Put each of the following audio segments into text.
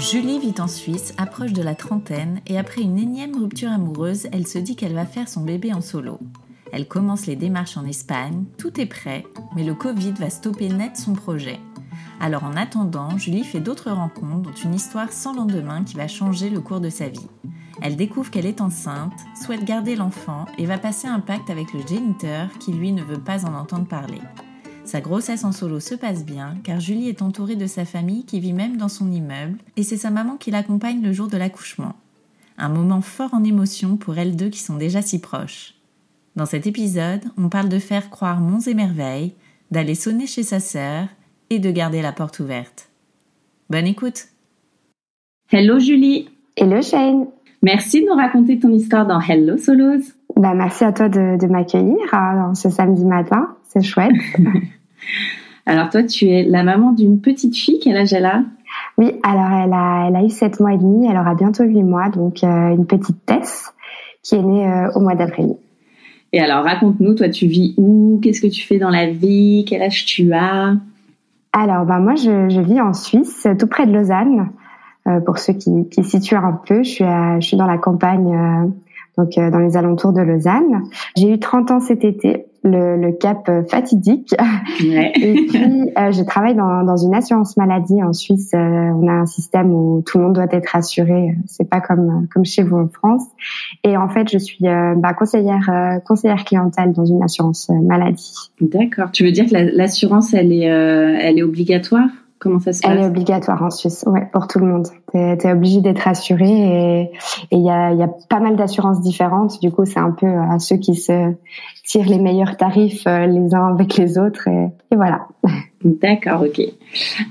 Julie vit en Suisse, approche de la trentaine, et après une énième rupture amoureuse, elle se dit qu'elle va faire son bébé en solo. Elle commence les démarches en Espagne, tout est prêt, mais le Covid va stopper net son projet. Alors en attendant, Julie fait d'autres rencontres, dont une histoire sans lendemain qui va changer le cours de sa vie. Elle découvre qu'elle est enceinte, souhaite garder l'enfant et va passer un pacte avec le géniteur qui lui ne veut pas en entendre parler. Sa grossesse en solo se passe bien car Julie est entourée de sa famille qui vit même dans son immeuble et c'est sa maman qui l'accompagne le jour de l'accouchement. Un moment fort en émotion pour elles deux qui sont déjà si proches. Dans cet épisode, on parle de faire croire monts et merveilles, d'aller sonner chez sa sœur et de garder la porte ouverte. Bonne écoute Hello Julie Hello Shane Merci de nous raconter ton histoire dans Hello Solos. Bah, merci à toi de, m'accueillir hein, ce samedi matin, c'est chouette. Alors toi, tu es la maman d'une petite fille, quel âge elle a? Oui, alors elle a, elle a eu 7 mois et demi, elle aura bientôt 8 mois, donc euh, une petite Tess qui est née euh, au mois d'avril. Et alors raconte-nous, toi tu vis où? Qu'est-ce que tu fais dans la vie? Quel âge tu as? Alors bah, moi je, je, vis en Suisse, tout près de Lausanne. Euh, pour ceux qui, qui situent un peu, je suis, je suis dans la campagne donc dans les alentours de Lausanne. J'ai eu 30 ans cet été le, le cap fatidique. Ouais. Et puis, euh, je travaille dans, dans, une assurance maladie en Suisse. Euh, on a un système où tout le monde doit être assuré. C'est pas comme comme chez vous en France. Et en fait, je suis euh, bah, conseillère euh, conseillère clientèle dans une assurance maladie. D'accord. Tu veux dire que l'assurance, elle est elle est obligatoire? Comment ça se passe Elle est obligatoire en Suisse, ouais, pour tout le monde. Tu es, obligé d'être assuré et il y a, y a pas mal d'assurances différentes. Du coup, c'est un peu à ceux qui se tirent les meilleurs tarifs euh, les uns avec les autres et, et voilà. D'accord, ok.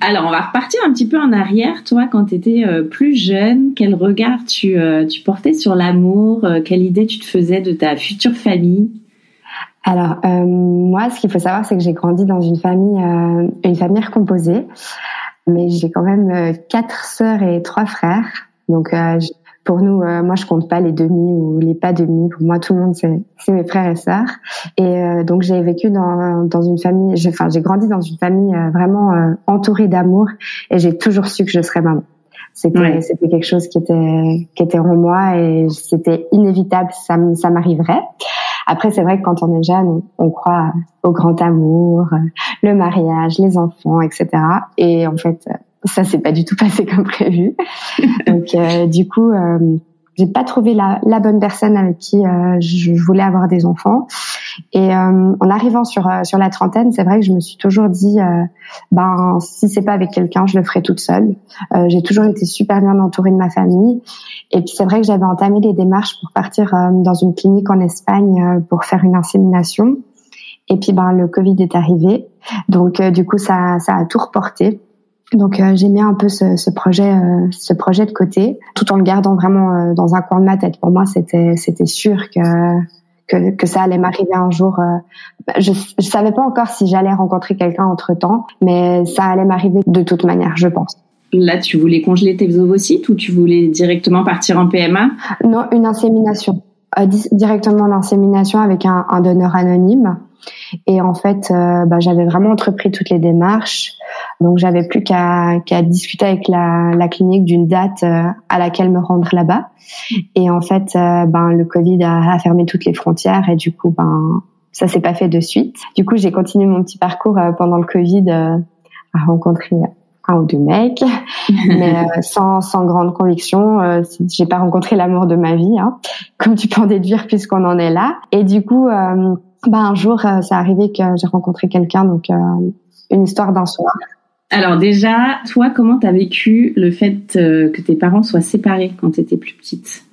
Alors, on va repartir un petit peu en arrière. Toi, quand tu étais euh, plus jeune, quel regard tu, euh, tu portais sur l'amour Quelle idée tu te faisais de ta future famille? Alors euh, moi, ce qu'il faut savoir, c'est que j'ai grandi dans une famille, euh, une famille recomposée, mais j'ai quand même euh, quatre sœurs et trois frères. Donc pour nous, moi je compte pas les demi ou les pas demi. Pour moi, tout le monde c'est mes frères et sœurs. Et donc j'ai vécu dans, dans une famille, enfin j'ai grandi dans une famille vraiment entourée d'amour et j'ai toujours su que je serais maman. C'était c'était quelque chose qui était qui était en moi et c'était inévitable, ça ça m'arriverait. Après, c'est vrai que quand on est jeune, on, croit au grand amour, le mariage, les enfants, etc. Et en fait, ça s'est pas du tout passé comme prévu. Donc, euh, du coup, euh, j'ai pas trouvé la, la, bonne personne avec qui euh, je voulais avoir des enfants. Et euh, en arrivant sur euh, sur la trentaine, c'est vrai que je me suis toujours dit, euh, ben si c'est pas avec quelqu'un, je le ferai toute seule. j'ai toujours été super bien entourée de ma famille. Et puis c'est vrai que j'avais entamé les démarches pour partir dans une clinique en Espagne pour faire une insémination. Et puis ben le Covid est arrivé, donc du coup ça ça a tout reporté. Donc euh, j'ai mis un peu ce, ce projet, euh, ce projet de côté, tout en le gardant vraiment euh, dans un coin de ma tête. Pour moi, c'était c'était sûr que, que, que ça allait m'arriver un jour. je je savais pas encore si j'allais rencontrer quelqu'un entre temps, mais ça allait m'arriver de toute manière, je pense. Là, tu voulais congeler tes ovocytes ou tu voulais directement partir en PMA Non, une insémination. directement en insémination avec un, un donneur anonyme. Et en fait, euh, bah, j'avais vraiment entrepris toutes les démarches. Donc, j'avais plus qu'à qu'à discuter avec la, la clinique d'une date euh, à laquelle me rendre là-bas. Et en fait, euh, ben le Covid a, a, fermé toutes les frontières et du coup, ben ça s'est pas fait de suite. Du coup, j'ai continué mon petit parcours pendant le Covid à rencontrer un ou deux mecs, mais euh, sans, sans grande conviction. Euh, j'ai pas rencontré l'amour de ma vie, hein, comme tu peux en déduire puisqu'on en est là. Et du coup, euh, bah, un jour, euh, ça arrivé que j'ai rencontré quelqu'un, donc une histoire d'un soir. Alors déjà, toi, comment t'as vécu le fait que tes parents soient séparés quand t'étais plus petite?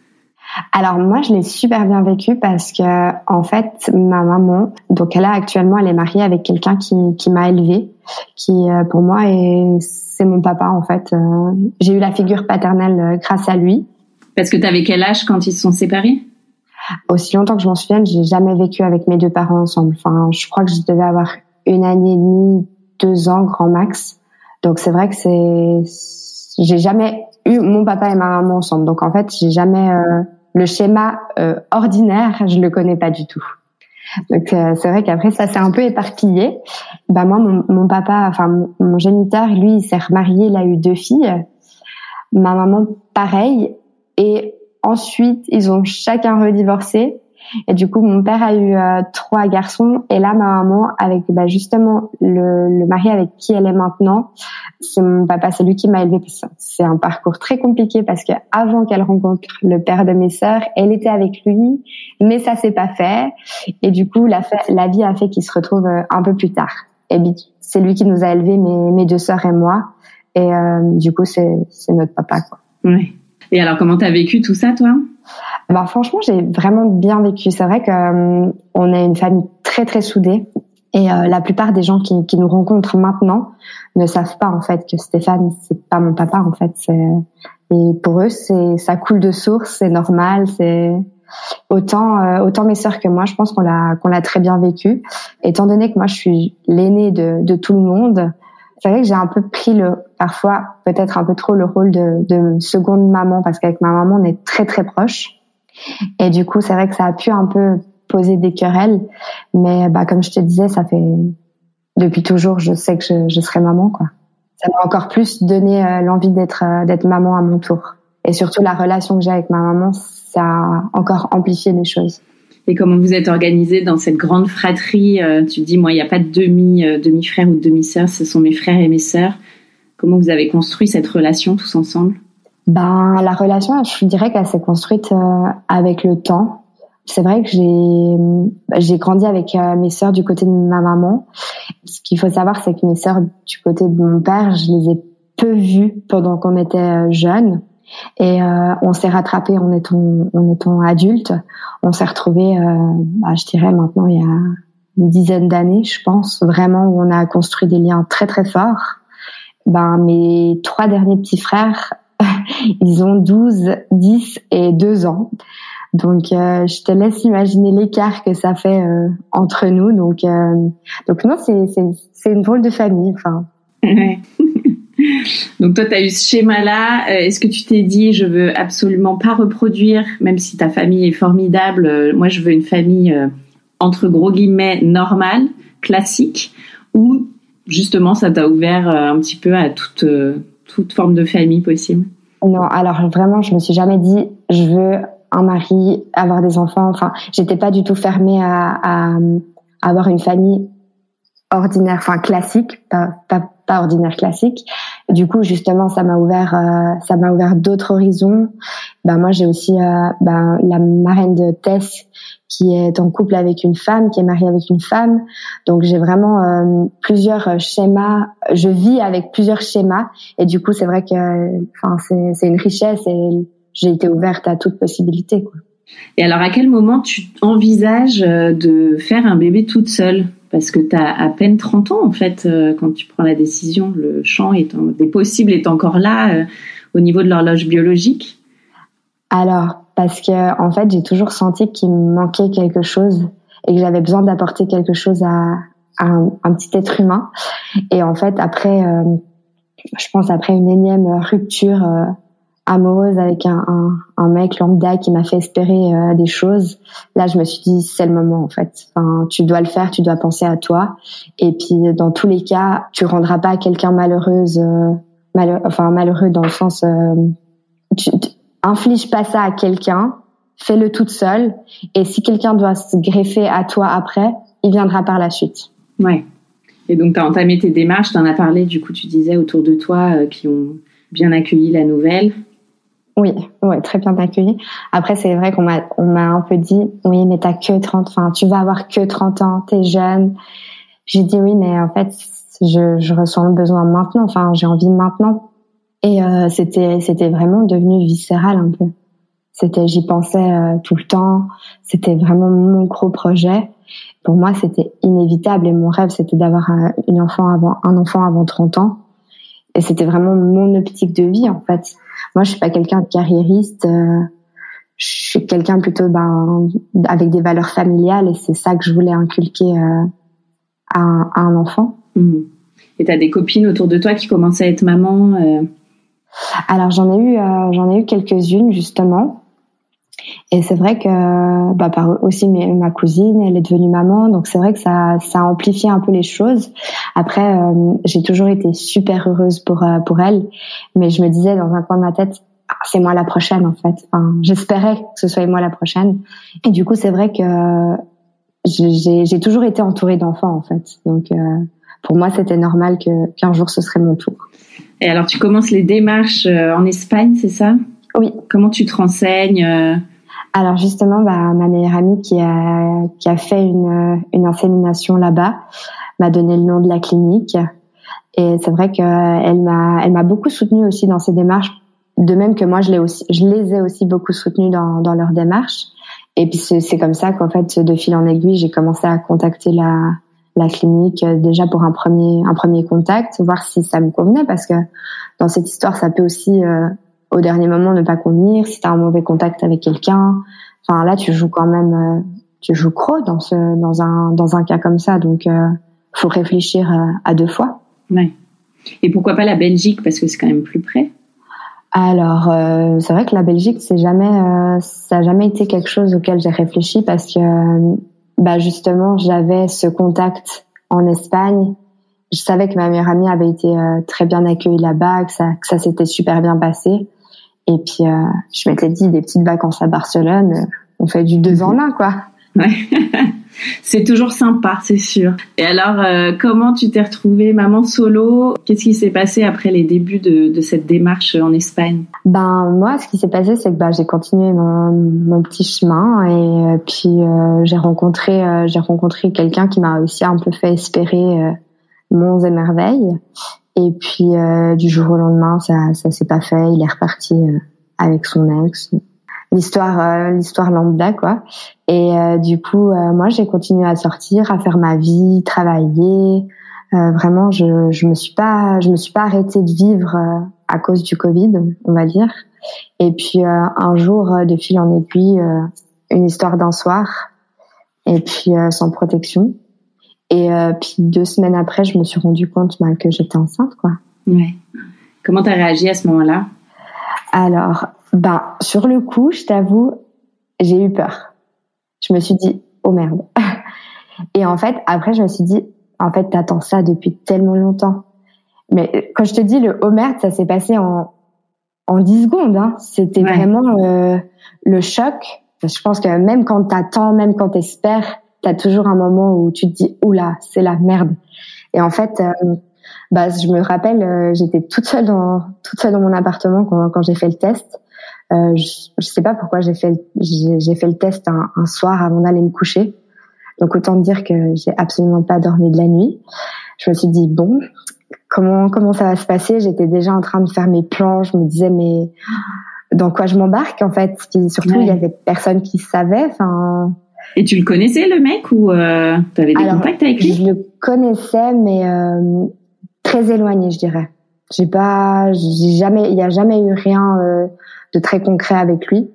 Alors moi, je l'ai super bien vécu parce que en fait, ma maman, donc elle a actuellement, elle est mariée avec quelqu'un qui, qui m'a élevée, qui pour moi est c'est mon papa en fait. Euh, j'ai eu la figure paternelle euh, grâce à lui. Parce que tu avais quel âge quand ils se sont séparés? Aussi longtemps que je m'en souvienne, j'ai jamais vécu avec mes deux parents ensemble. Enfin, je crois que je devais avoir une année et demie, deux ans grand max. Donc c'est vrai que c'est, j'ai jamais eu mon papa et ma maman ensemble. Donc en fait, j'ai jamais euh, le schéma ordinaire, je le connais pas du tout. Donc euh, c'est vrai qu'après ça s'est un peu éparpillé. Bah moi mon, mon papa, enfin mon, géniteur, lui il s'est remarié, il a eu deux filles. Ma maman pareil. Et ensuite ils ont chacun redivorcé. Et du coup, mon père a eu euh, trois garçons. Et là, ma maman, avec bah, justement le, le, mari avec qui elle est maintenant, c'est mon papa, c'est lui qui m'a élevée. C'est un parcours très compliqué parce que avant qu'elle rencontre le père de mes sœurs, elle était avec lui, mais ça s'est pas fait. Et du coup, la, la vie a fait qu'il se retrouve euh, un peu plus tard. Et c'est lui qui nous a élevés, mes, mes deux sœurs et moi. Et euh, du coup, c'est notre papa, quoi. Oui. Et alors, comment t'as vécu tout ça, toi? Bah, franchement, j'ai vraiment bien vécu. C'est vrai que euh, on est une famille très très soudée. Et euh, la plupart des gens qui, qui, nous rencontrent maintenant ne savent pas en fait que Stéphane c'est pas mon papa en fait. Et pour eux c'est ça coule de source, c'est normal, c'est autant euh, autant mes sœurs que moi. Je pense qu'on l'a qu'on l'a très bien vécu. Étant donné que moi je suis l'aînée de, de tout le monde, c'est vrai que j'ai un peu pris le parfois peut-être un peu trop le rôle de, de seconde maman parce qu'avec ma maman on est très très proches. Et du coup, c'est vrai que ça a pu un peu poser des querelles, mais bah comme je te disais, ça fait depuis toujours, je sais que je, je serai maman quoi. Ça m'a encore plus donné euh, l'envie d'être euh, d'être maman à mon tour. Et surtout la relation que j'ai avec ma maman, ça a encore amplifié les choses. Et comment vous êtes organisé dans cette grande fratrie euh, Tu dis, moi, il n'y a pas de demi demi frère ou de demi sœur, ce sont mes frères et mes sœurs. Comment vous avez construit cette relation tous ensemble? Ben, la relation, je dirais qu'elle s'est construite euh, avec le temps. C'est vrai que j'ai j'ai grandi avec euh, mes sœurs du côté de ma maman. Ce qu'il faut savoir, c'est que mes sœurs du côté de mon père, je les ai peu vues pendant qu'on était euh, jeunes. Et on s'est rattrapé en étant, en étant adulte. On s'est retrouvés, bah, je dirais maintenant il y a une dizaine d'années, je pense, vraiment où on a construit des liens très très forts. Ben mes trois derniers petits frères Ils ont 12, 10 et 2 ans. Donc, euh, je te laisse imaginer l'écart que ça fait euh, entre nous. Donc, euh, donc non, c'est une drôle de famille. Donc, toi, tu as eu ce schéma-là. Est-ce que tu t'es dit, je veux absolument pas reproduire, même si ta famille est formidable, moi, je veux une famille, entre gros guillemets, normale, classique, ou justement, ça t'a ouvert un petit peu à toute, toute forme de famille possible? Non, alors vraiment, je me suis jamais dit, je veux un mari, avoir des enfants. Enfin, j'étais pas du tout fermée à, à, avoir une famille ordinaire, enfin classique, pas, pas, pas ordinaire classique. Du coup, justement, ça m'a ouvert, euh, ça m'a ouvert d'autres horizons. Ben moi, j'ai aussi euh, ben, la marraine de Tess qui est en couple avec une femme, qui est mariée avec une femme. Donc j'ai vraiment euh, plusieurs schémas. Je vis avec plusieurs schémas et du coup c'est vrai que, enfin c'est une richesse et j'ai été ouverte à toute possibilité. Quoi. Et alors à quel moment tu envisages euh, de faire un bébé toute seule? Parce que tu as à peine 30 ans en fait euh, quand tu prends la décision. Le champ est des possibles est encore là au niveau de l'horloge biologique. Alors parce que en fait j'ai toujours senti qu'il me manquait quelque chose et que j'avais besoin d'apporter quelque chose à, un, petit être humain et en fait après euh, je pense après une énième rupture euh, amoureuse avec un, mec lambda qui m'a fait espérer euh, des choses, là je me suis dit c'est le moment en fait. Enfin, tu dois le faire, tu dois penser à toi. Et puis dans tous les cas, tu rendras pas quelqu'un malheureuse, euh, enfin malheureux dans le sens, euh, tu, pas ça à quelqu'un, fais-le toute seule. Et si quelqu'un doit se greffer à toi après, il viendra par la suite. Ouais. Et donc tu as entamé tes démarches, tu en as parlé, du coup tu disais autour de toi qui ont bien accueilli la nouvelle. Oui, ouais, très bien accueilli. Après, c'est vrai qu'on m'a, on m'a un peu dit, oui, mais t'as que 30, enfin, tu vas avoir que 30 ans, t'es jeune. J'ai dit oui, mais en fait, je, je ressens le besoin maintenant, enfin, j'ai envie maintenant. Et euh, c'était, c'était vraiment devenu viscéral un peu. C'était, j'y pensais euh, tout le temps. C'était vraiment mon gros projet. Pour moi, c'était inévitable et mon rêve, c'était d'avoir un, une enfant avant, un enfant avant 30 ans. Et c'était vraiment mon optique de vie, en fait. Moi, je suis pas quelqu'un de carriériste. Euh, je suis quelqu'un plutôt ben, avec des valeurs familiales et c'est ça que je voulais inculquer euh, à, un, à, un, enfant. Mmh. Et tu as des copines autour de toi qui commençaient à être maman euh... Alors j'en ai eu, euh, j'en ai eu quelques-unes justement. Et c'est vrai que bah, par aussi ma cousine, elle est devenue maman, donc c'est vrai que ça, ça a amplifié un peu les choses. Après, euh, j'ai toujours été super heureuse pour euh, pour elle, mais je me disais dans un coin de ma tête, ah, c'est moi la prochaine en fait. Enfin, j'espérais que ce soit moi la prochaine. Et du coup, c'est vrai que j'ai toujours été entourée d'enfants en fait. Donc euh, pour moi, c'était normal que qu'un jour ce serait mon tour. Et alors, tu commences les démarches en Espagne, c'est ça? Oui. Comment tu te renseignes? Alors justement, bah, ma meilleure amie qui a, qui a fait une, une insémination là-bas m'a donné le nom de la clinique. Et c'est vrai qu'elle m'a, elle m'a beaucoup soutenue aussi dans ses démarches, de même que moi, je, l'ai aussi, je les ai aussi beaucoup soutenues dans, dans leurs démarches. Et puis c'est comme ça qu'en fait, de fil en aiguille, j'ai commencé à contacter la, la clinique déjà pour un premier, un premier contact, voir si ça me convenait, parce que dans cette histoire, ça peut aussi euh, au dernier moment ne pas convenir, si tu as un mauvais contact avec quelqu'un. Enfin là, tu joues quand même, euh, tu joues croc dans ce, dans un, dans un cas comme ça. Donc, euh, faut réfléchir à, à deux fois. Ouais. Et pourquoi pas la Belgique? Parce que c'est quand même plus près. Alors, euh, c'est vrai que la Belgique, c'est jamais, euh, ça a jamais été quelque chose auquel j'ai réfléchi parce que, bah justement, j'avais ce contact en Espagne. Je savais que ma meilleure amie avait été euh, très bien accueillie là-bas, que ça, que ça s'était super bien passé. Et puis, euh, je m'étais dit, des petites vacances à Barcelone, euh, on fait du deux en un, quoi. Ouais. c'est toujours sympa, c'est sûr. Et alors, euh, comment tu t'es retrouvée maman solo? Qu'est-ce qui s'est passé après les débuts de, de, cette démarche en Espagne? Ben moi, ce qui s'est passé, c'est que ben, j'ai continué mon, mon, petit chemin et euh, puis euh, j'ai rencontré j'ai rencontré quelqu'un qui m'a aussi un peu fait espérer monts et merveilles. Et puis du jour au lendemain, ça ça s'est pas fait. Il est reparti avec son ex. L'histoire euh, l'histoire lambda quoi. Et euh, du coup euh, moi j'ai continué à sortir à faire ma vie travailler. Vraiment je je me suis pas je me suis pas arrêtée de vivre à cause du Covid on va dire. Et puis un jour de fil en aiguille une histoire d'un soir. Et puis sans protection et puis deux semaines après je me suis rendu compte bah, que j'étais enceinte quoi ouais comment t'as réagi à ce moment-là? Alors ben, sur le coup, je t'avoue, j'ai eu peur. Je me suis dit, oh merde. Et en fait, après, je me suis dit, en fait, t'attends ça depuis tellement longtemps. Mais quand je te dis le oh merde, ça s'est passé en, en 10 secondes. Hein. C'était vraiment euh, le choc. Je pense que même quand t'attends, même quand t'espères, t'as toujours un moment où tu te dis, oula, c'est la merde. Et en fait, euh, bah, je me rappelle, euh, j'étais toute seule dans toute seule dans mon appartement quand, quand j'ai fait le test. Euh, je, je sais pas pourquoi j'ai fait j'ai fait le test un, un soir avant d'aller me coucher. Donc autant dire que j'ai absolument pas dormi de la nuit. Je me suis dit bon, comment comment ça va se passer? J'étais déjà en train de faire mes plans. Je me disais mais dans quoi je m'embarque en fait? Puis surtout ouais. il y avait personne qui savait. Enfin. Et tu le connaissais le mec ou euh, tu avais des Alors, contacts avec lui? Je le connaissais mais euh, très éloigné, je dirais. J'ai pas, j'ai jamais, il y a jamais eu rien euh, de très concret avec lui.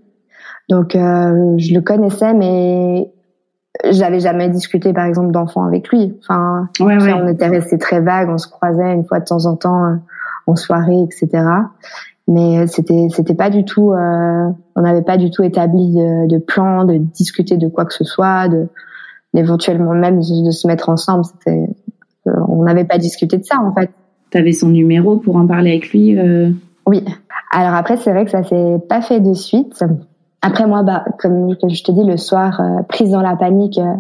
Donc euh, je le connaissais, mais j'avais jamais discuté par exemple d'enfants avec lui. Enfin, ouais, ouais. on était resté très vague, on se croisait une fois de temps en temps en soirée, etc. mais c'était c'était pas du tout on n'avait pas du tout établi de, de, plan de discuter de quoi que ce soit de éventuellement même de, se mettre ensemble. C'était on n'avait pas discuté de ça en fait. Tu avais son numéro pour en parler avec lui oui. Alors après c'est vrai que ça s'est pas fait de suite. Après moi, bah, comme je te dis, le soir, euh, prise dans la panique, euh,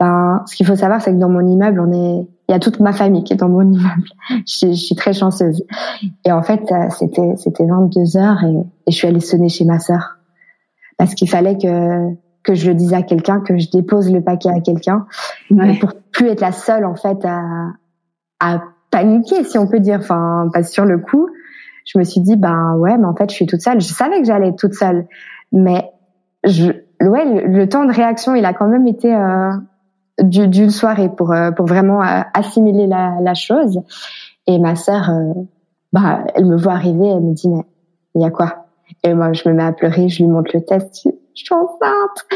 ben, ce qu'il faut savoir, c'est que dans mon immeuble, on est, il y a toute ma famille qui est dans mon immeuble. je, je suis très chanceuse. Et en fait, euh, c'était, c'était 22 heures et, et, je suis allée sonner chez ma sœur parce qu'il fallait que que je le dise à quelqu'un, que je dépose le paquet à quelqu'un pour plus être la seule en fait à à paniquer, si on peut dire. Enfin, pas sur le coup, je me suis dit, ben ouais, mais en fait, je suis toute seule. Je savais que j'allais être toute seule. Mais je, ouais, le, temps de réaction, il a quand même été euh, d'une soirée pour euh, pour vraiment euh, assimiler la, la, chose. Et ma sœur, euh, bah, elle me voit arriver, elle me dit mais il y a quoi? Et moi, je me mets à pleurer, je lui montre le test, je, suis enceinte.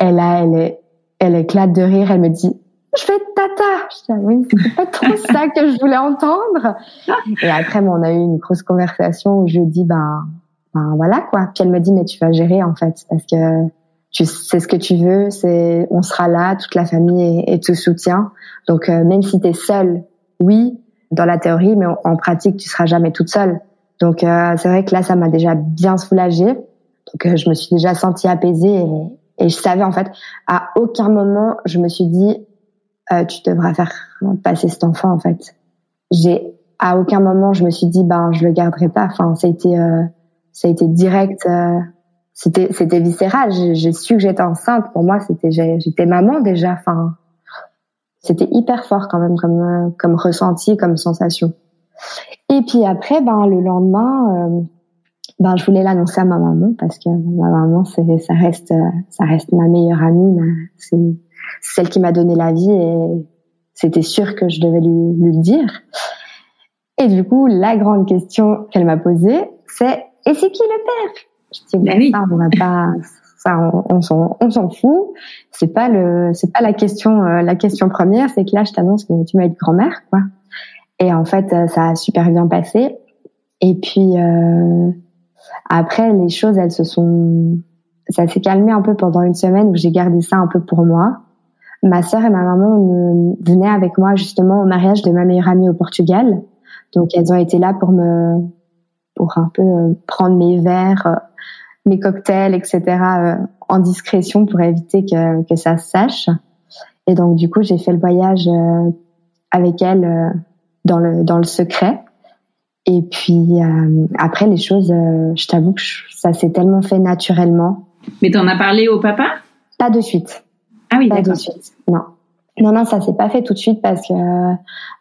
Et là, elle est, elle éclate de rire, elle me dit je fais tata. Je dis, oui, c'est pas trop ça que je voulais entendre. Et après, on a eu une grosse conversation où je dis, ben, ben voilà quoi. Puis elle me dit mais tu vas gérer en fait parce que tu sais ce que tu veux, c'est on sera là, toute la famille et, te soutient. Donc euh, même si tu es seule, oui, dans la théorie, mais en, pratique tu seras jamais toute seule. Donc euh, c'est vrai que là ça m'a déjà bien soulagée. Donc euh, je me suis déjà sentie apaisée et, et, je savais en fait à aucun moment je me suis dit tu devras faire passer cet enfant en fait. J'ai à aucun moment je me suis dit ben je le garderai pas. Enfin ça a été ça a été direct. C'était c'était viscéral. J'ai su que j'étais enceinte. Pour moi, c'était j'étais maman déjà. Enfin, c'était hyper fort quand même comme comme ressenti, comme sensation. Et puis après, ben le lendemain, euh, ben je voulais l'annoncer à ma maman parce que ma maman, c'est ça reste ça reste ma meilleure amie. C'est celle qui m'a donné la vie et c'était sûr que je devais lui, lui le dire. Et du coup, la grande question qu'elle m'a posée, c'est et c'est qui le père? Je dis, ben oui. ça, on va pas, ça, on, on s'en fout. C'est pas le, c'est pas la question, euh, la question première, c'est que là, je t'annonce que tu vas être grand-mère, quoi. Et en fait, euh, ça a super bien passé. Et puis euh, après, les choses, elles se sont, ça s'est calmé un peu pendant une semaine où j'ai gardé ça un peu pour moi. Ma sœur et ma maman venaient avec moi justement au mariage de ma meilleure amie au Portugal. Donc elles ont été là pour me pour un peu euh, prendre mes verres, euh, mes cocktails, etc. Euh, en discrétion pour éviter que, que ça se sache. Et donc du coup, j'ai fait le voyage avec elle dans le dans le secret. Et puis après les choses, je t'avoue que ça s'est tellement fait naturellement. Mais t'en as parlé au papa? Pas de suite. Ah oui, pas de suite. Non. Non, non, ça s'est pas fait tout de suite parce que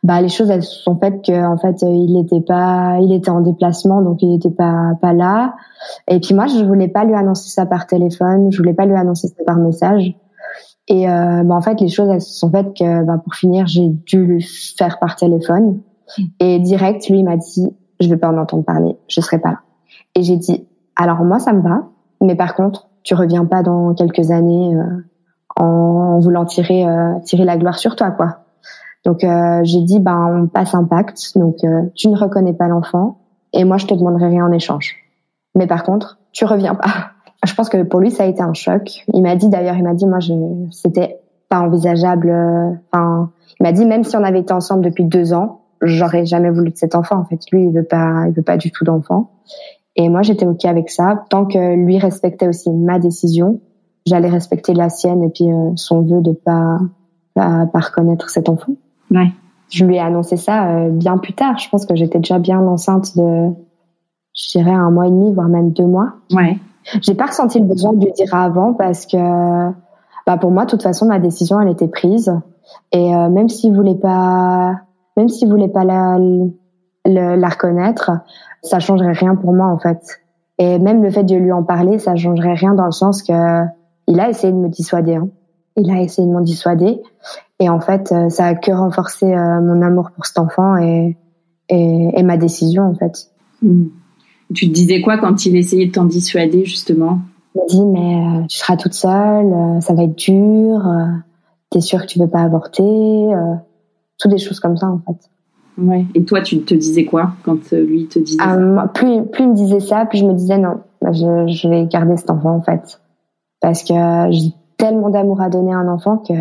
bah les choses elles se sont faites que en fait il était pas, il était en déplacement donc il était pas pas là. Et puis moi je voulais pas lui annoncer ça par téléphone, je voulais pas lui annoncer ça par message. Et euh, bah, en fait les choses elles se sont faites que bah, pour finir j'ai dû lui faire par téléphone. Et direct lui m'a dit je vais pas en entendre parler, je serai pas là. Et j'ai dit alors moi ça me va, mais par contre tu reviens pas dans quelques années. Euh, en voulant tirer euh, tirer la gloire sur toi quoi. Donc euh, j'ai dit ben on passe un pacte donc euh, tu ne reconnais pas l'enfant et moi je te demanderai rien en échange. Mais par contre, tu reviens pas. Je pense que pour lui ça a été un choc. Il m'a dit d'ailleurs il m'a dit moi je c'était pas envisageable enfin il m'a dit même si on avait été ensemble depuis deux ans, j'aurais jamais voulu de cet enfant en fait. Lui il veut pas il veut pas du tout d'enfant. Et moi j'étais OK avec ça tant que lui respectait aussi ma décision j'allais respecter la sienne et puis euh, son vœu de pas, pas, pas reconnaître cet enfant. Ouais. Je lui ai annoncé ça euh, bien plus tard. Je pense que j'étais déjà bien enceinte de, je dirais un mois et demi, voire même deux mois. Ouais. J'ai pas ressenti le besoin de lui dire avant parce que, bah pour moi, de toute façon, ma décision, elle était prise. Et euh, même s'il voulait pas, même s'il voulait pas la, la, la reconnaître, ça changerait rien pour moi en fait. Et même le fait de lui en parler, ça changerait rien dans le sens que il a essayé de me dissuader. Hein. Il a essayé de me dissuader. Et en fait, euh, ça a que renforcé euh, mon amour pour cet enfant et, et, ma décision, en fait. Hmm. Tu te disais quoi quand il essayait de t'en dissuader, justement? Il m'a dit, mais euh, tu seras toute seule, ça va être dur, t'es sûre que tu veux pas avorter, toutes des choses comme ça, en fait. Ouais. Et toi, tu te disais quoi quand lui te disait ça? plus, plus il me disait ça, plus je me disais non, bah, je, je vais garder cet enfant en fait. Parce que j'ai tellement d'amour à donner à un enfant que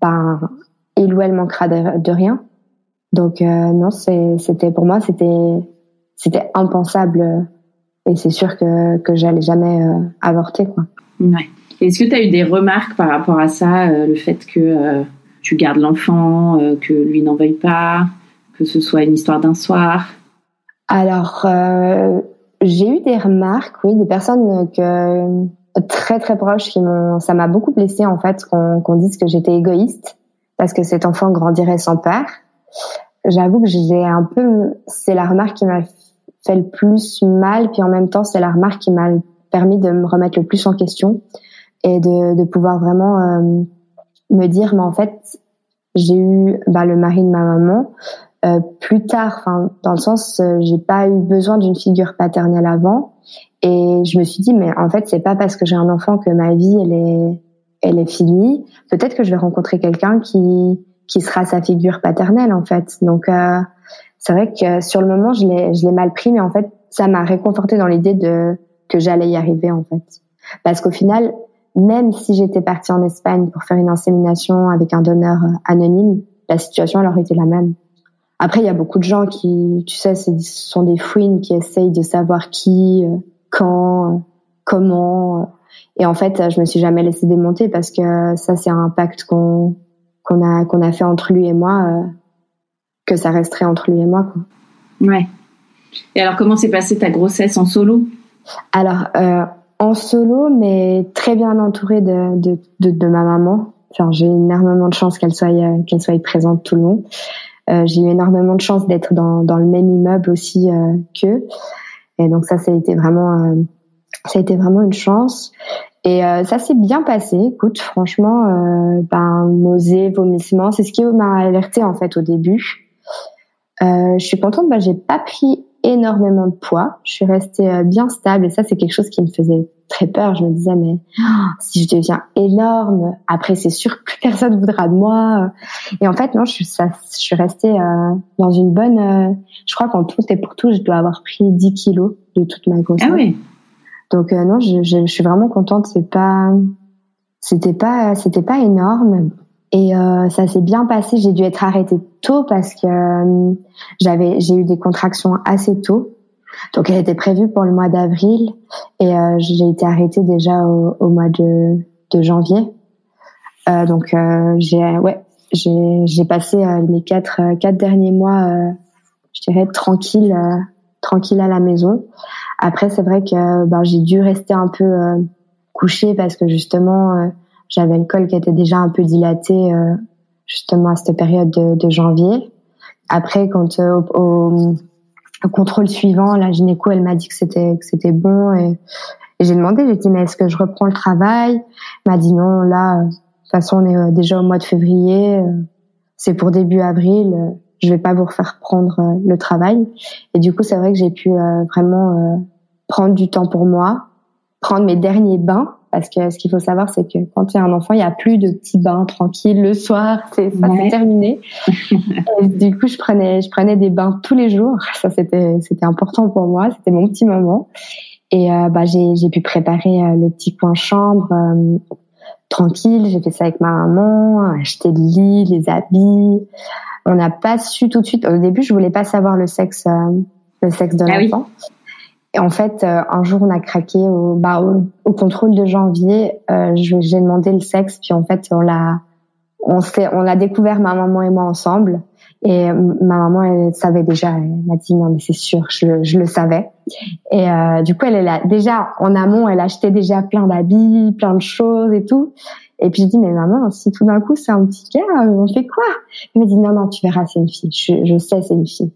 ben, il ou elle manquera de, rien. Donc euh, non, c'était pour moi c'était c'était impensable et c'est sûr que que j'allais jamais euh, avorter quoi. Ouais. Est-ce que tu as eu des remarques par rapport à ça, euh, le fait que tu gardes l'enfant, que lui n'en veuille pas, que ce soit une histoire d'un soir? Alors j'ai eu des remarques, oui, des personnes que très très proches qui m'ont, ça m'a beaucoup blessé en fait qu'on dise que j'étais égoïste parce que cet enfant grandirait sans père. J'avoue que j'ai un peu, c'est la remarque qui m'a fait le plus mal, puis en même temps c'est la remarque qui m'a permis de me remettre le plus en question et de, de pouvoir vraiment euh, me dire, mais en fait j'ai eu bah, le mari de ma maman. Euh, plus tard, dans le sens, euh, j'ai pas eu besoin d'une figure paternelle avant, et je me suis dit, mais en fait, c'est pas parce que j'ai un enfant que ma vie, elle est, elle est finie. Peut-être que je vais rencontrer quelqu'un qui, qui sera sa figure paternelle, en fait. Donc, euh, c'est vrai que sur le moment, je l'ai, je l'ai mal pris, mais en fait, ça m'a réconforté dans l'idée de, que j'allais y arriver, en fait. Parce qu'au final, même si j'étais partie en Espagne pour faire une insémination avec un donneur anonyme, la situation, elle aurait été la même. Après, il y a beaucoup de gens qui, tu sais, ce sont des fouines qui essayent de savoir qui, euh, quand, comment. Et en fait, je me suis jamais laissée démonter parce que ça, c'est un pacte qu'on qu'on a qu'on a fait entre lui et moi, euh, que ça resterait entre lui et moi. Quoi. Ouais. Et alors, comment s'est passée ta grossesse en solo? Alors, euh, en solo, mais très bien entourée de, de, de, de ma maman. Enfin, j'ai énormément de chance qu'elle soit qu'elle soit présente tout le long. Euh, j'ai eu énormément de chance d'être dans, dans le même immeuble aussi euh, qu'eux. Et donc ça, ça a été vraiment, euh, ça a été vraiment une chance. Et euh, ça s'est bien passé. Écoute, franchement, euh, ben vomissements, c'est ce qui m'a alerté en fait au début. Euh, je suis contente, ben j'ai pas pris énormément de poids. Je suis restée bien stable et ça c'est quelque chose qui me faisait très peur. Je me disais mais oh, si je deviens énorme, après c'est sûr que personne voudra de moi. Et en fait non, je suis, ça, je suis restée euh, dans une bonne. Euh, je crois qu'en tout et pour tout, je dois avoir pris 10 kilos de toute ma grossesse. Ah oui. Donc euh, non, je, je, je, suis vraiment contente. C'est pas, c'était pas, c'était pas énorme. Et ça s'est bien passé. J'ai dû être arrêtée tôt parce que j'avais, j'ai eu des contractions assez tôt. Donc elle était prévue pour le mois d'avril et euh, j'ai été arrêtée déjà au, au mois de, de janvier. Euh, donc euh, j'ai ouais j'ai j'ai passé euh, mes quatre euh, quatre derniers mois je dirais tranquille tranquille à la maison. Après c'est vrai que ben, j'ai dû rester un peu couchée parce que justement j'avais le col qui était déjà un peu dilaté justement à cette période de, de janvier. Après quand au, au le contrôle suivant, la gynéco, elle m'a dit que c'était que c'était bon et, j'ai demandé, j'ai dit mais est-ce que je reprends le travail? Elle m'a dit non, là, de toute façon on est euh, déjà au mois de février, euh, c'est pour début avril, euh, je vais pas vous refaire prendre le travail. Et du coup, c'est vrai que j'ai pu vraiment prendre du temps pour moi, prendre mes derniers bains parce que ce qu'il faut savoir, c'est que quand tu as un enfant, il y a plus de petits bains tranquilles le soir, c'est ça c'est terminé. du coup, je prenais, je prenais des bains tous les jours. Ça, c'était, c'était important pour moi. C'était mon petit moment. Et euh, bah, j'ai, j'ai pu préparer euh, le petit coin chambre euh, tranquille. J'ai fait ça avec ma maman, acheter le lit, les habits. On n'a pas su tout de suite. Au début, je voulais pas savoir le sexe, le sexe de ah l'enfant. Et en fait, euh, un jour, on a craqué au, bah, au, contrôle de janvier. Euh, j'ai demandé le sexe, puis en fait, on l'a, on s'est, on a découvert ma maman et moi ensemble. Et ma maman, elle savait déjà. Elle m'a dit non, mais c'est sûr, je, je, le savais. Et euh, du coup, elle, elle a déjà en amont, elle achetait déjà plein d'habits, plein de choses et tout. Et puis je dis mais maman, si tout d'un coup c'est un petit gars, on fait quoi? Elle m'a dit non non, tu verras, c'est une fille. Je, je sais, c'est une fille.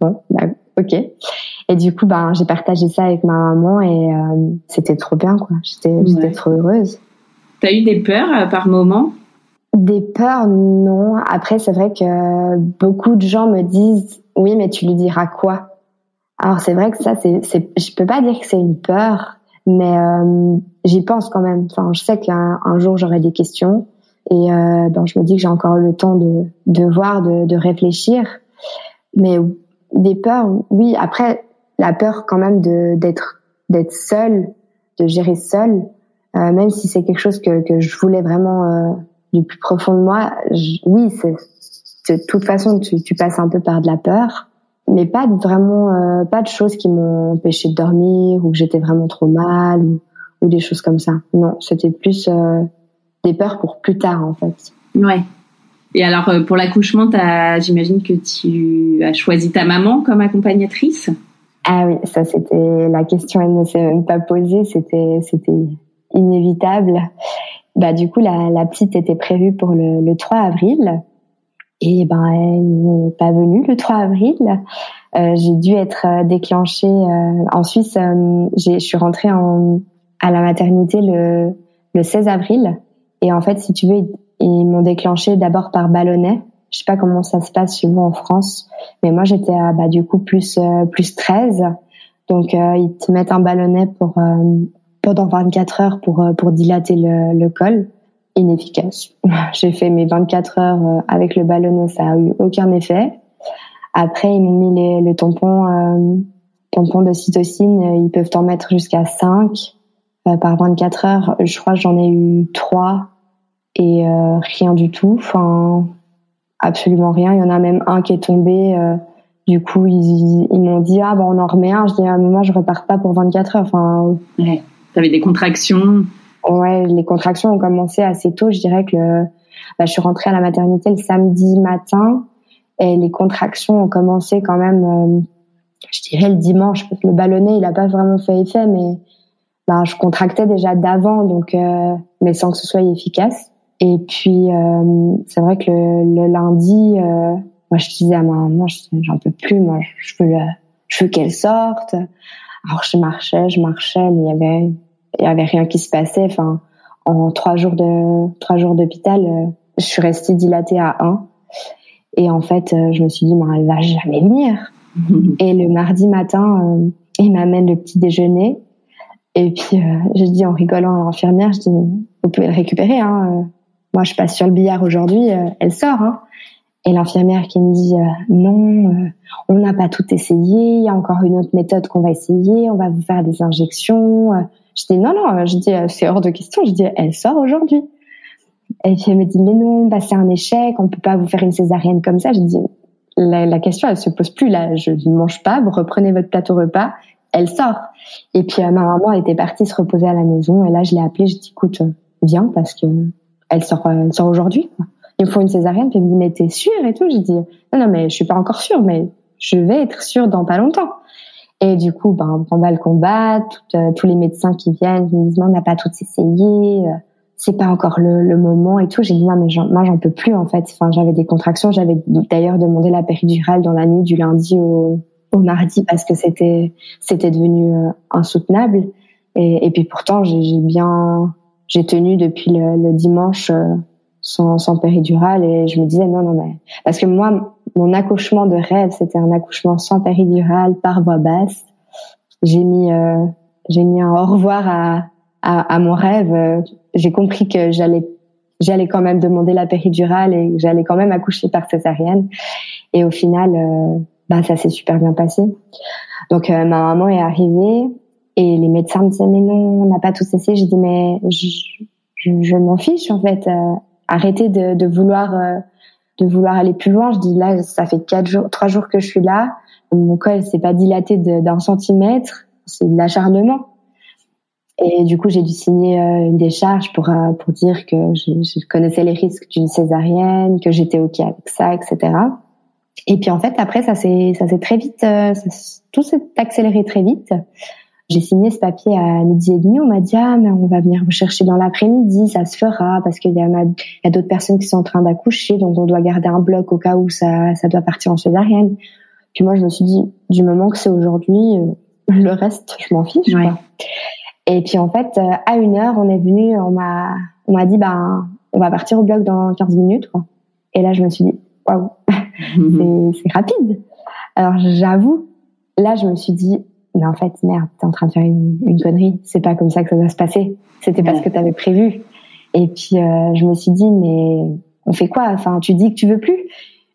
Bon, bah, ok. Et du coup, ben, j'ai partagé ça avec ma maman et euh, c'était trop bien, quoi. J'étais, trop heureuse. T'as eu des peurs euh, par moment? Des peurs, non. Après, c'est vrai que beaucoup de gens me disent, oui, mais tu lui diras quoi? Alors, c'est vrai que ça, c'est, c'est, je peux pas dire que c'est une peur, mais euh, j'y pense quand même. Enfin, je sais qu'un un jour j'aurai des questions et ben, je me dis que j'ai encore le temps de, de voir, de, de réfléchir. Mais des peurs, oui. Après, la peur quand même de d'être d'être seule, de gérer seule, euh, même si c'est quelque chose que, que je voulais vraiment euh, du plus profond de moi. oui, c'est de toute façon tu, tu passes un peu par de la peur, mais pas de, vraiment euh, pas de choses qui m'ont empêché de dormir ou que j'étais vraiment trop mal ou, ou, des choses comme ça. Non, c'était plus euh, des peurs pour plus tard en fait. Ouais. Et alors pour l'accouchement, j'imagine que tu as choisi ta maman comme accompagnatrice? Ah oui, ça c'était la question, elle ne s'est même pas posée, c'était inévitable. Bah du coup la, la petite était prévue pour le, le 3 avril et ben elle n'est pas venue le 3 avril. Euh, j'ai dû être euh, déclenchée euh, en Suisse. Euh, je suis rentrée en, à la maternité le, le 16 avril et en fait si tu veux ils m'ont déclenché d'abord par ballonnet je sais pas comment ça se passe chez vous en France, mais moi j'étais à bah, du coup plus euh, plus 13. Donc euh, ils te mettent un ballonnet euh, pendant 24 heures pour pour dilater le, col. Inefficace. J'ai fait mes 24 heures avec le ballonnet, ça a eu aucun effet. Après ils m'ont mis les, le tampon de cytocine, ils peuvent t'en mettre jusqu'à 5 par 24 heures. Je crois j'en ai eu 3 et rien du tout. Enfin absolument rien. Il y en a même un qui est tombé. Euh, du coup, ils, ils m'ont dit ah ben on en remet un. Je dis à un moment je repars pas pour 24 heures. Enfin, ouais. T'avais des contractions. Ouais, les contractions ont commencé assez tôt. Je dirais que le, bah, je suis rentrée à la maternité le samedi matin et les contractions ont commencé quand même. Euh, je dirais le dimanche parce que le ballonnet il a pas vraiment fait effet, mais bah, je contractais déjà d'avant donc euh, mais sans que ce soit efficace. Et puis, euh, c'est vrai que le, lundi, euh, moi, je disais à ma maman, j'en peux plus, moi, je veux, je veux qu'elle sorte. Alors, je marchais, je marchais, mais il y avait, il y avait rien qui se passait. Enfin, en trois jours de, trois jours d'hôpital, euh, je suis restée dilatée à 1. Et en fait, je me suis dit, elle va jamais venir. Et le mardi matin, il m'amène le petit déjeuner. Et puis, euh, je dis en rigolant à l'infirmière, je dis, vous pouvez le récupérer, hein moi je passe sur le billard aujourd'hui, euh, elle sort. Hein. Et l'infirmière qui me dit euh, non, euh, on n'a pas tout essayé, il y a encore une autre méthode qu'on va essayer, on va vous faire des injections. Je dis non non, je dis c'est hors de question, je dis elle sort aujourd'hui. Et puis elle me dit mais non, bah c'est un échec, on peut pas vous faire une césarienne comme ça. Je dis la, la question elle se pose plus là, je ne mange pas, vous reprenez votre plateau repas, elle sort. Et puis ma maman était partie se reposer à la maison et là je l'ai appelée, je dis écoute viens parce que elle sort, euh, sort aujourd'hui. Il me faut une césarienne. Puis elle me dit, mais t'es sûre et tout? J'ai dit, non, non, mais je suis pas encore sûre, mais je vais être sûre dans pas longtemps. Et du coup, ben, on va le combat. Euh, tous les médecins qui viennent me disent, on n'a pas tout essayé. Euh, c'est pas encore le, moment et tout. J'ai dit, non, mais moi, j'en peux plus, en fait. Enfin, j'avais des contractions. J'avais d'ailleurs demandé la péridurale dans la nuit du lundi au, mardi parce que c'était, c'était devenu insoutenable. Et puis pourtant, j'ai bien, j'ai tenu depuis le, le dimanche euh, sans, sans péridurale et je me disais non non mais parce que moi mon accouchement de rêve c'était un accouchement sans péridurale par voie basse. J'ai mis euh, j'ai mis un au revoir à à, à mon rêve. J'ai compris que j'allais j'allais quand même demander la péridurale et j'allais quand même accoucher par césarienne. Et au final euh, bah ça s'est super bien passé. Donc ma maman est arrivée et les médecins me disaient mais non, on n'a pas tout cessé. Je dis mais je, je, m'en fiche en fait. Euh, arrêtez de, de vouloir euh, de vouloir aller plus loin. Je dis là, ça fait quatre jours, trois jours que je suis là. Mon col s'est pas dilaté d'un centimètre. C'est de l'acharnement. Et du coup, j'ai dû signer euh, une décharge pour pour dire que je, connaissais les risques d'une césarienne, que j'étais ok avec ça, etc. Et puis en fait, après, ça s'est ça s'est très vite, tout s'est accéléré très vite. J'ai signé ce papier à midi et demi. On m'a dit ah mais on va venir vous chercher dans l'après-midi, ça se fera parce qu'il y a, a d'autres personnes qui sont en train d'accoucher, donc on doit garder un bloc au cas où ça, ça doit partir en césarienne. Puis moi je me suis dit du moment que c'est aujourd'hui, euh, le reste je m'en fiche. Quoi. Et puis en fait euh, à une heure on est venu, on m'a on m'a dit ben on va partir au bloc dans 15 minutes. Quoi. Et là je me suis dit waouh c'est rapide. Alors j'avoue là je me suis dit mais en fait, merde, t'es en train de faire une, une connerie. C'est pas comme ça que ça va se passer. C'était pas ce que t'avais prévu. Et puis, euh, je me suis dit, mais on fait quoi? Enfin, tu dis que tu veux plus.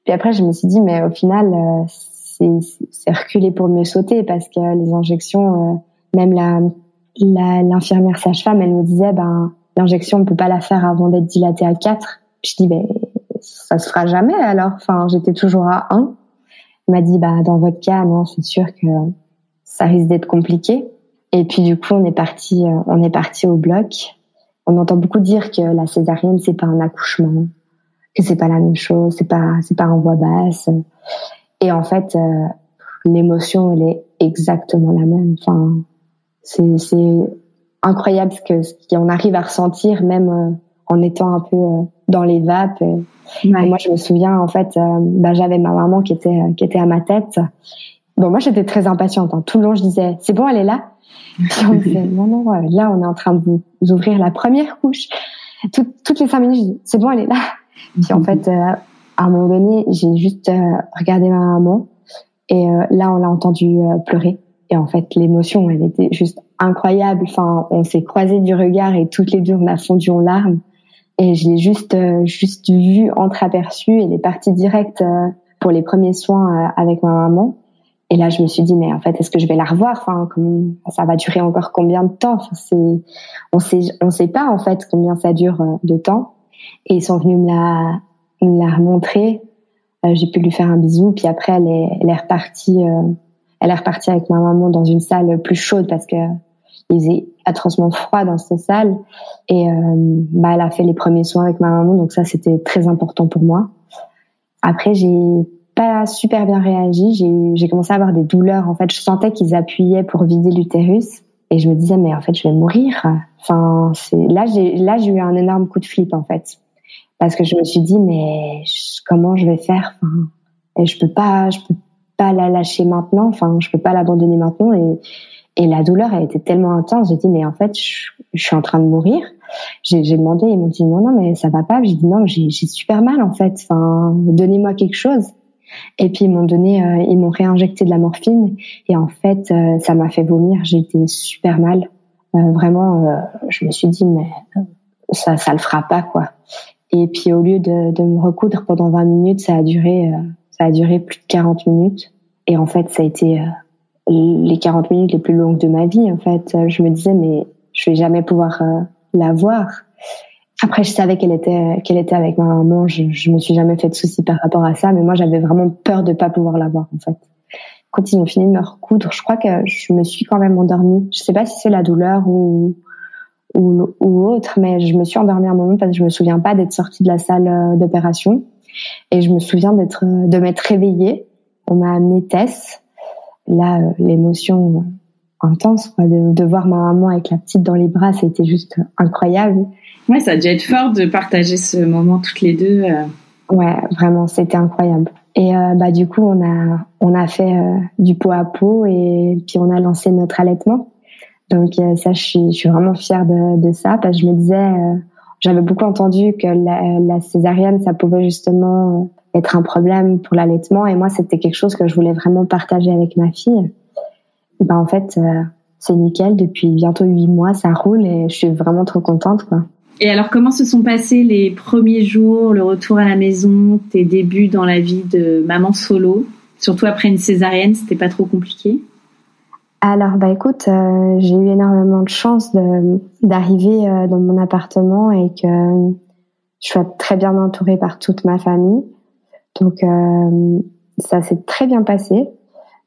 Puis après, je me suis dit, mais au final, c'est reculé pour mieux sauter parce que les injections, même la l'infirmière sage-femme, elle me disait, ben l'injection, on peut pas la faire avant d'être dilatée à 4. Je dis, ben ça se fera jamais alors. Enfin, j'étais toujours à 1. Elle m'a dit, bah dans votre cas, non, c'est sûr que ça risque d'être compliqué. Et puis du coup, on est parti, euh, on est parti au bloc. On entend beaucoup dire que la césarienne c'est pas un accouchement, que c'est pas la même chose, c'est pas c'est pas en voix basse. Et en fait, euh, l'émotion elle est exactement la même. Enfin, c'est c'est incroyable ce que qu'on arrive à ressentir même euh, en étant un peu dans les vapes. moi, je me souviens en fait, bah, j'avais ma maman qui était qui était à ma tête Bon, moi, j'étais très impatiente. Hein. Tout le long, je disais, c'est bon, elle est là. Puis on disait, non, non, là, on est en train de vous ouvrir la première couche. toutes les cinq minutes, je dis, c'est bon, elle est là. Puis en fait, euh, à un moment donné, j'ai juste euh, regardé ma maman et euh, là, on l'a entendu pleurer. Et en fait, l'émotion, elle était juste incroyable. Enfin, on s'est croisé du regard et toutes les deux, on a fondu en larmes. Et je l'ai juste, juste vu entreaperçu. Elle est partie direct pour les premiers soins avec ma maman. Et là, je me suis dit, mais en fait, est-ce que je vais la revoir? Enfin, ça va durer encore combien de temps? On sait, on sait pas en fait combien ça dure euh, de temps. Et ils sont venus me la, me remontrer. Euh, j'ai pu lui faire un bisou, puis après, elle est, elle est repartie. Euh, elle est repartie avec ma maman dans une salle plus chaude parce que il faisait atrocement froid dans cette salle. Et bah, elle a fait les premiers soins avec ma maman, donc ça, c'était très important pour moi. Après, j'ai pas super bien réagi. J'ai commencé à avoir des douleurs. En fait, je sentais qu'ils appuyaient pour vider l'utérus. Et je me disais, mais en fait, je vais mourir. Enfin, c'est là, j'ai là, j'ai eu un énorme coup de flip en fait, parce que je me suis dit, mais comment je vais faire? Enfin, Et je peux pas, je peux pas la lâcher maintenant. Enfin, je peux pas l'abandonner maintenant. Et et la douleur a été tellement intense. J'ai dit, mais en fait, je, je suis en train de mourir. J'ai demandé, ils m'ont dit, non, non, mais ça va pas. J'ai dit, non, j'ai super mal en fait. Enfin, donnez-moi quelque chose. Et puis ils m'ont donné, euh, ils m'ont réinjecté de la morphine et en fait euh, ça m'a fait vomir. Été super mal. Euh, vraiment, je me suis dit mais ça, ça le fera pas quoi. Et puis au lieu de, me recoudre pendant 20 minutes, ça a duré, ça a duré plus de 40 minutes. Et en fait, ça a été les 40 minutes les plus longues de ma vie. En fait, je me disais mais je vais jamais pouvoir la voir. Après, je savais qu'elle était, qu'elle était avec ma maman. Je, je me suis jamais fait de soucis par rapport à ça, mais moi, j'avais vraiment peur de pas pouvoir la voir, en fait. Quand ils ont fini de me recoudre, je crois que je me suis quand même endormie. Je sais pas si c'est la douleur ou, ou, ou autre, mais je me suis endormie un moment parce que je me souviens pas d'être sortie de la salle euh, d'opération. Et je me souviens d'être, de m'être réveillée. On m'a amené Tess. Là, euh, l'émotion intense, quoi, de, de voir ma maman avec la petite dans les bras, c'était juste incroyable. Ouais, ça a dû être fort de partager ce moment toutes les deux. Euh. Ouais, vraiment, c'était incroyable. Et euh, bah du coup, on a on a fait euh, du pot à pot et puis on a lancé notre allaitement. Donc ça, je suis, je suis vraiment fière de, de ça parce que je me disais, j'avais beaucoup entendu que la, la, césarienne, ça pouvait justement être un problème pour l'allaitement et moi, c'était quelque chose que je voulais vraiment partager avec ma fille. bah en fait, c'est nickel. Depuis bientôt huit mois, ça roule et je suis vraiment trop contente, quoi. Et alors, comment se sont passés les premiers jours, le retour à la maison, tes débuts dans la vie de maman solo Surtout après une césarienne, c'était pas trop compliqué? Alors bah écoute, euh, j'ai eu énormément de chance d'arriver euh, dans mon appartement et que je sois très bien entourée par toute ma famille. Donc euh, ça s'est très bien passé.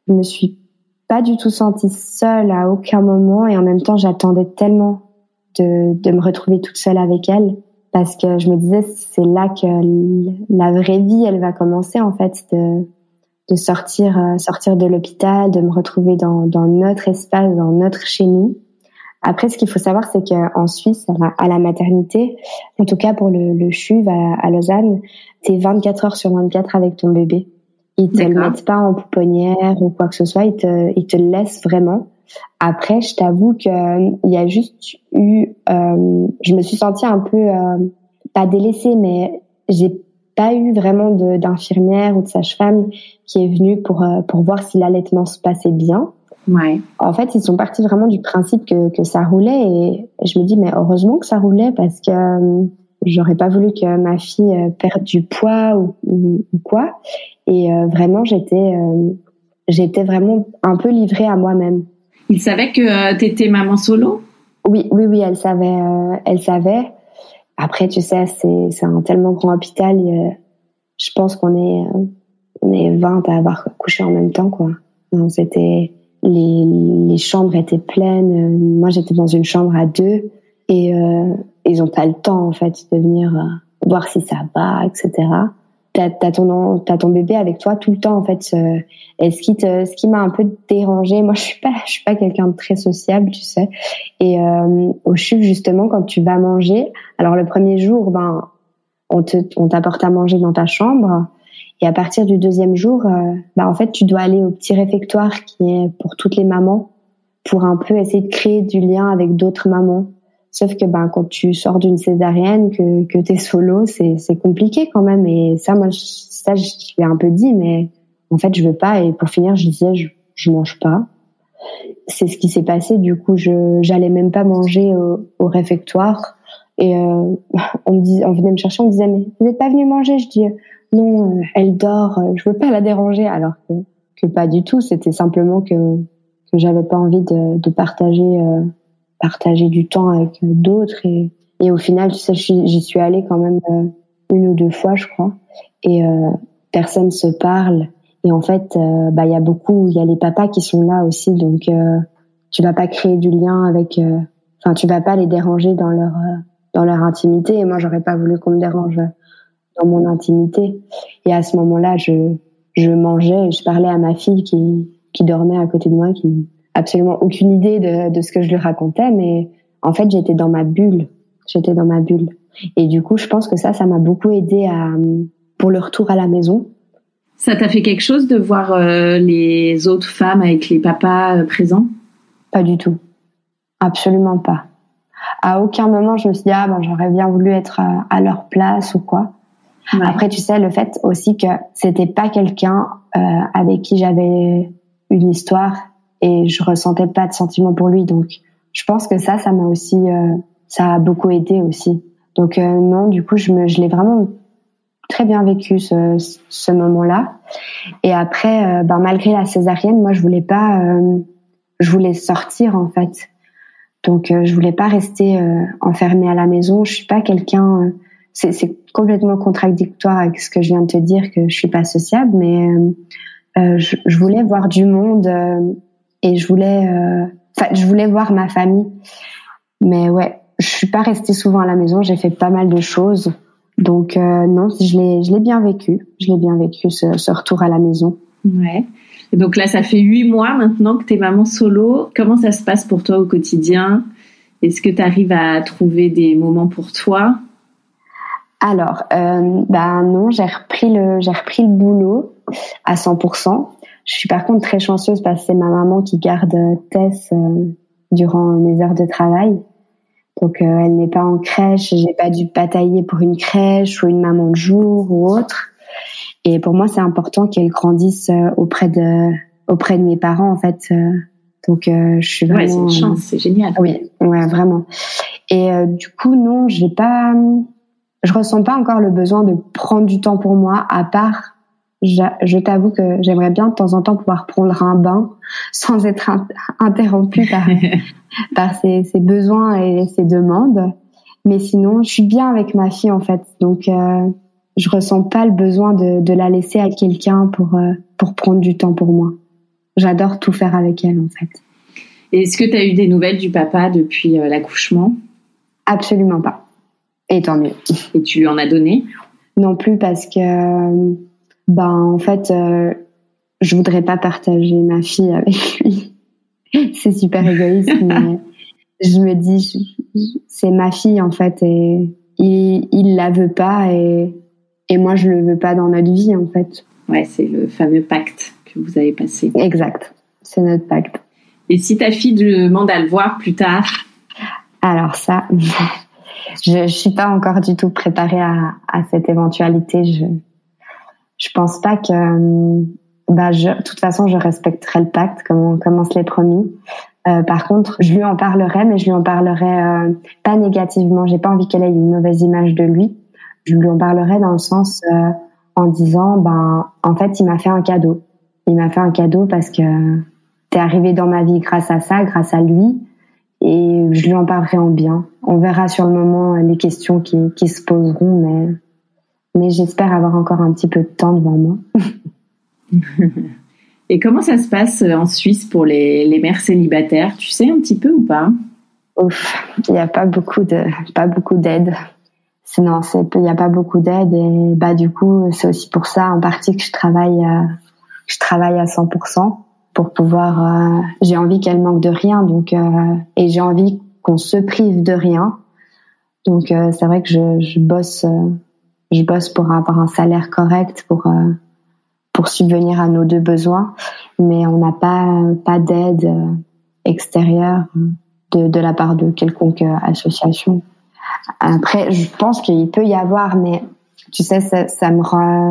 Je me suis pas du tout sentie seule à aucun moment et en même temps j'attendais tellement de, de me retrouver toute seule avec elle. Parce que je me disais c'est là que la vraie vie elle va commencer en fait de, de sortir euh, sortir de l'hôpital de me retrouver dans, dans notre espace dans notre chez nous. Après ce qu'il faut savoir c'est qu'en Suisse à la, à la, maternité en tout cas pour le, le CHUV à, à Lausanne t'es 24 heures sur 24 avec ton bébé. Ils te le mettent pas en pouponnière ou quoi que ce soit. Ils te ils te laissent vraiment après, je t'avoue que euh, il y a juste eu, euh, je me suis sentie un peu euh, pas délaissée, mais j'ai pas eu vraiment d'infirmière ou de sage-femme qui est venue pour euh, pour voir si l'allaitement se passait bien. Ouais. En fait, ils sont partis vraiment du principe que que ça roulait et je me dis mais heureusement que ça roulait parce que j'aurais pas voulu que ma fille perde du poids ou, ou, quoi. Et vraiment, j'étais j'étais vraiment un peu livrée à moi-même. Il savait que tu étais maman solo? Oui, oui, oui, elle savait, elle savait. Après, tu sais, c'est un tellement grand hôpital. je pense qu'on est on est 20 à avoir couché en même temps, quoi. C'était les, les chambres étaient pleines. Moi, j'étais dans une chambre à deux et euh, ils ont pas le temps en fait de venir euh, voir si ça va, etc. T'as as ton t'as ton bébé avec toi tout le temps en fait. et ce qui te, ce m'a un peu dérangé, moi je suis pas je suis pas quelqu'un de très sociable, tu sais. Et euh, au CHUV justement quand tu vas manger, alors le premier jour ben on te on t'apporte à manger dans ta chambre. Et à partir du deuxième jour, euh, bah en fait, tu dois aller au petit réfectoire qui est pour toutes les mamans, pour un peu essayer de créer du lien avec d'autres mamans. Sauf que ben quand tu sors d'une césarienne, que que t'es solo, c'est c'est compliqué quand même. Et ça, moi, ça je l'ai un peu dit, mais en fait, je veux pas. Et pour finir, je disais, je, je mange pas. C'est ce qui s'est passé. Du coup, je j'allais même pas manger au, au réfectoire. Et euh, on me dit, on venait me chercher, on me disait mais vous n'êtes pas venu manger? Je dis non, euh, elle dort, euh, je veux pas la déranger, alors que, que pas du tout. C'était simplement que que j'avais pas envie de, de partager euh, partager du temps avec d'autres et et au final, tu sais, j'y suis allée quand même une ou deux fois, je crois, et euh, personne se parle. Et en fait, bah il y a beaucoup, il y a les papas qui sont là aussi, donc tu vas pas créer du lien avec, enfin tu vas pas les déranger dans leur dans leur intimité. Et moi, j'aurais pas voulu qu'on me dérange dans mon intimité. Et à ce moment-là, je, je mangeais et je parlais à ma fille qui, qui dormait à côté de moi, qui absolument aucune idée de, de ce que je lui racontais, mais en fait, j'étais dans ma bulle. J'étais dans ma bulle. Et du coup, je pense que ça, ça m'a beaucoup aidé à, pour le retour à la maison. Ça t'a fait quelque chose de voir euh, les autres femmes avec les papas euh, présents? Pas du tout. Absolument pas. À aucun moment, je me suis dit, ah, ben, j'aurais bien voulu être à, à leur place ou quoi. Après, tu sais, le fait aussi que c'était pas quelqu'un euh, avec qui j'avais une histoire et je ressentais pas de sentiment pour lui. Donc, je pense que ça, ça m'a aussi, euh, ça a beaucoup aidé aussi. Donc euh, non, du coup, je je l'ai vraiment très bien vécu ce, ce moment-là. Et après, ben, malgré la césarienne, moi, je voulais pas, je voulais sortir en fait. Donc, je voulais pas rester enfermée à la maison. Je suis pas quelqu'un c'est complètement contradictoire avec ce que je viens de te dire que je suis pas sociable, mais euh, euh je, je, voulais voir du monde euh, et je voulais, euh, enfin, je voulais voir ma famille. Mais ouais, je suis pas restée souvent à la maison. J'ai fait pas mal de choses, donc non, je l'ai, je l'ai bien vécu. Je l'ai bien vécu ce, ce, retour à la maison. Ouais. donc là, ça fait huit mois maintenant que tu es maman solo. Comment ça se passe pour toi au quotidien? Est-ce que tu arrives à trouver des moments pour toi? Alors, euh, ben non, j'ai repris le j'ai repris le boulot à 100%. Je suis par contre très chanceuse parce que c'est ma maman qui garde Tess euh, durant mes heures de travail. Donc euh, elle n'est pas en crèche, j'ai pas dû batailler pour une crèche ou une maman de jour ou autre. Et pour moi, c'est important qu'elle grandisse euh, auprès de auprès de mes parents en fait. Donc je suis vraiment. Ouais, c'est une chance, c'est génial. Oui, ouais, vraiment. Et du coup, non, j'ai pas je ressens pas encore le besoin de prendre du temps pour moi, à part, je, je t'avoue que j'aimerais bien de temps en temps pouvoir prendre un bain sans être interrompu par, par ses, ses, besoins et ses demandes. Mais sinon, je suis bien avec ma fille en fait, donc euh, je ressens pas le besoin de, de la laisser à quelqu'un pour euh, pour prendre du temps pour moi. J'adore tout faire avec elle en fait. Est-ce que tu as eu des nouvelles du papa depuis euh, l'accouchement? Absolument pas. Et tant mieux. Et tu lui en as donné? Non plus parce que, ben en fait, euh, je voudrais pas partager ma fille avec lui. c'est super égoïste, mais je me dis, c'est ma fille en fait, et il, il la veut pas, et, et moi je le veux pas dans notre vie en fait. Ouais, c'est le fameux pacte que vous avez passé. Exact, c'est notre pacte. Et si ta fille demande à le voir plus tard? Alors ça, je, je suis pas encore du tout préparée à, à cette éventualité. Je je pense pas que bah je, toute façon je respecterai le pacte comme on, comme on se l'est promis. Euh, par contre, je lui en parlerai, mais je lui en parlerai euh, pas négativement. J'ai pas envie qu'elle ait une mauvaise image de lui. Je lui en parlerai dans le sens euh, en disant, ben, en fait, il m'a fait un cadeau. Il m'a fait un cadeau parce que t'es arrivé dans ma vie grâce à ça, grâce à lui, et je lui en parlerai en bien. On verra sur le moment les questions qui, qui se poseront, mais mais j'espère avoir encore un petit peu de temps devant moi. Et comment ça se passe euh, en Suisse pour les, les mères célibataires? Tu sais un petit peu ou pas? Ouf, il n'y a pas beaucoup de pas beaucoup d'aide. Sinon, c'est il n'y a pas beaucoup d'aide et bah du coup c'est aussi pour ça en partie que je travaille euh, je travaille à 100% pour pouvoir. Euh, j'ai envie qu'elle manque de rien donc euh, et j'ai envie qu'on se prive de rien. Donc c'est vrai que je, je bosse je bosse pour avoir un salaire correct pour pour subvenir à nos deux besoins, mais on n'a pas pas d'aide euh, extérieure de, de la part de quelconque euh, association. Après, je pense qu'il peut y avoir, mais tu sais, ça, ça me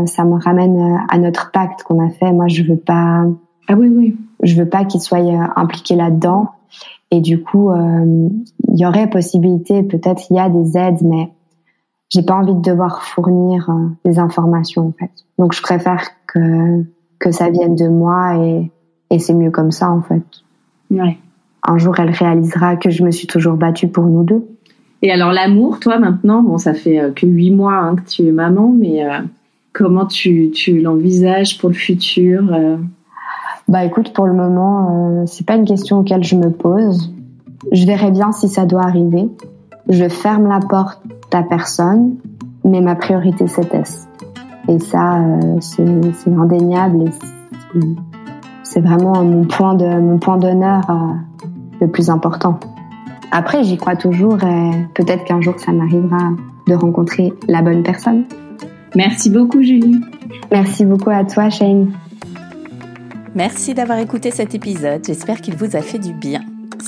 ça me ramène euh, à notre pacte qu'on a fait. Moi, je veux pas. Ah oui, oui. Je veux pas qu'il soit impliqué là-dedans. Et du coup, il y aurait possibilité, peut-être il y a des aides, mais j'ai pas envie de devoir fournir euh, des informations en fait. Donc je préfère que que ça vienne de moi et et c'est mieux comme ça en fait. Ouais. Un jour elle réalisera que je me suis toujours battue pour nous deux. Et alors l'amour, toi maintenant, bon ça fait euh, que huit mois hein, que tu es maman, mais euh, comment tu tu l'envisages pour le futur Bah écoute, pour le moment, c'est pas une question auquel je me pose. Je verrai bien si ça doit arriver. Je ferme la porte à personne, mais ma priorité c'est Tess. Et ça, euh, c'est indéniable et c'est vraiment mon point de mon point d'honneur euh, le plus important. Après, j'y crois toujours et peut-être qu'un jour ça m'arrivera de rencontrer la bonne personne. Merci beaucoup, Julie. Merci beaucoup à toi, Shane. Merci d'avoir écouté cet épisode. J'espère qu'il vous a fait du bien.